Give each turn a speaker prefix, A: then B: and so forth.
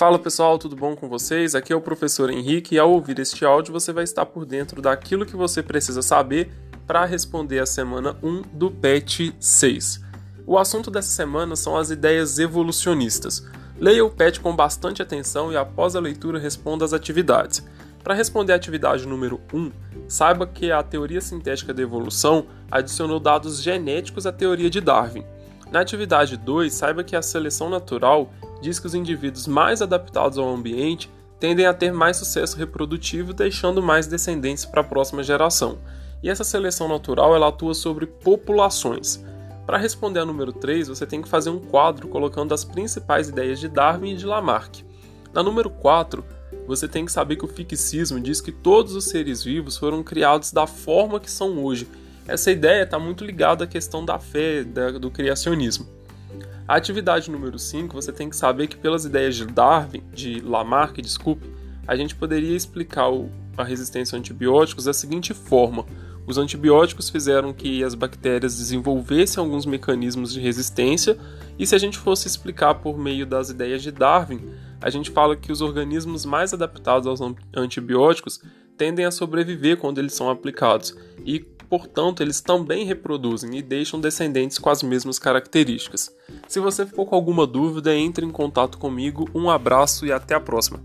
A: Fala pessoal, tudo bom com vocês? Aqui é o professor Henrique e ao ouvir este áudio você vai estar por dentro daquilo que você precisa saber para responder a semana 1 do PET 6. O assunto dessa semana são as ideias evolucionistas. Leia o PET com bastante atenção e após a leitura responda as atividades. Para responder a atividade número 1, saiba que a teoria sintética da evolução adicionou dados genéticos à teoria de Darwin. Na atividade 2, saiba que a seleção natural diz que os indivíduos mais adaptados ao ambiente tendem a ter mais sucesso reprodutivo, deixando mais descendentes para a próxima geração. E essa seleção natural ela atua sobre populações. Para responder a número 3, você tem que fazer um quadro colocando as principais ideias de Darwin e de Lamarck. Na número 4, você tem que saber que o fixismo diz que todos os seres vivos foram criados da forma que são hoje. Essa ideia está muito ligada à questão da fé, do criacionismo. A atividade número 5, você tem que saber que pelas ideias de Darwin, de Lamarck, desculpe, a gente poderia explicar a resistência a antibióticos da seguinte forma: os antibióticos fizeram que as bactérias desenvolvessem alguns mecanismos de resistência, e se a gente fosse explicar por meio das ideias de Darwin, a gente fala que os organismos mais adaptados aos antibióticos tendem a sobreviver quando eles são aplicados, e portanto, eles também reproduzem e deixam descendentes com as mesmas características. Se você ficou com alguma dúvida, entre em contato comigo. Um abraço e até a próxima.